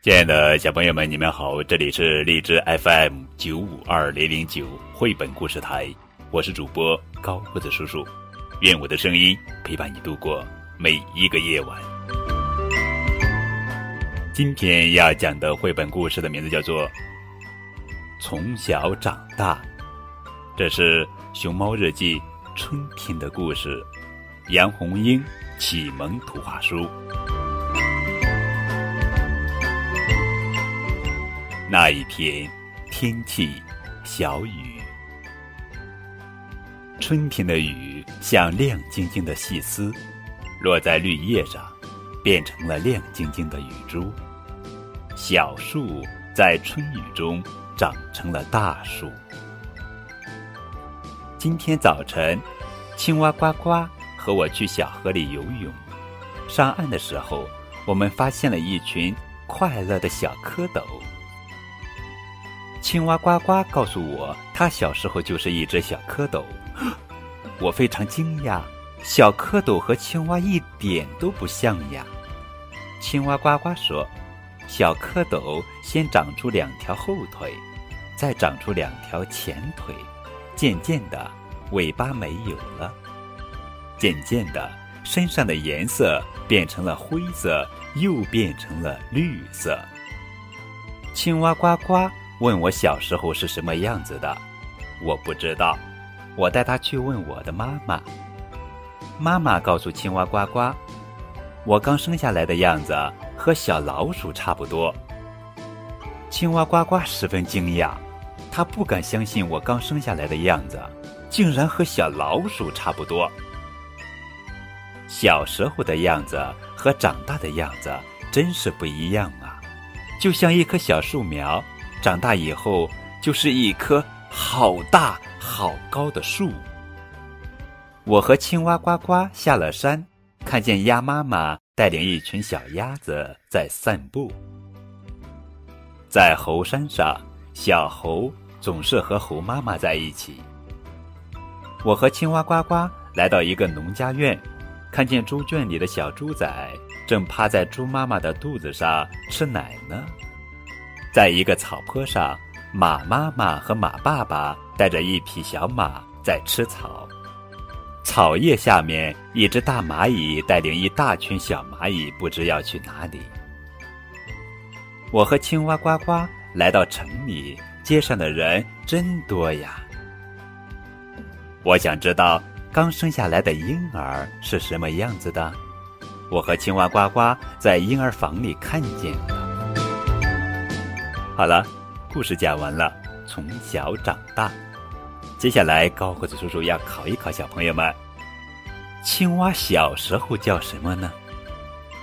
亲爱的小朋友们，你们好！这里是荔枝 FM 九五二零零九绘本故事台，我是主播高个子叔叔，愿我的声音陪伴你度过每一个夜晚。今天要讲的绘本故事的名字叫做《从小长大》，这是《熊猫日记》春天的故事，杨红樱启蒙图画书。那一天，天气小雨。春天的雨像亮晶晶的细丝，落在绿叶上，变成了亮晶晶的雨珠。小树在春雨中长成了大树。今天早晨，青蛙呱呱和我去小河里游泳。上岸的时候，我们发现了一群快乐的小蝌蚪。青蛙呱呱告诉我，他小时候就是一只小蝌蚪。我非常惊讶，小蝌蚪和青蛙一点都不像呀。青蛙呱呱说：“小蝌蚪先长出两条后腿，再长出两条前腿，渐渐的，尾巴没有了。渐渐的，身上的颜色变成了灰色，又变成了绿色。”青蛙呱呱。问我小时候是什么样子的，我不知道。我带他去问我的妈妈。妈妈告诉青蛙呱呱，我刚生下来的样子和小老鼠差不多。青蛙呱呱十分惊讶，他不敢相信我刚生下来的样子竟然和小老鼠差不多。小时候的样子和长大的样子真是不一样啊，就像一棵小树苗。长大以后就是一棵好大好高的树。我和青蛙呱呱下了山，看见鸭妈妈带领一群小鸭子在散步。在猴山上，小猴总是和猴妈妈在一起。我和青蛙呱呱来到一个农家院，看见猪圈里的小猪仔正趴在猪妈妈的肚子上吃奶呢。在一个草坡上，马妈妈和马爸爸带着一匹小马在吃草。草叶下面，一只大蚂蚁带领一大群小蚂蚁，不知要去哪里。我和青蛙呱呱来到城里，街上的人真多呀。我想知道刚生下来的婴儿是什么样子的。我和青蛙呱呱在婴儿房里看见。好了，故事讲完了。从小长大，接下来高个子叔叔要考一考小朋友们：青蛙小时候叫什么呢？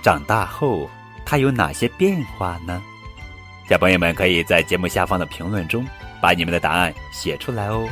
长大后它有哪些变化呢？小朋友们可以在节目下方的评论中把你们的答案写出来哦。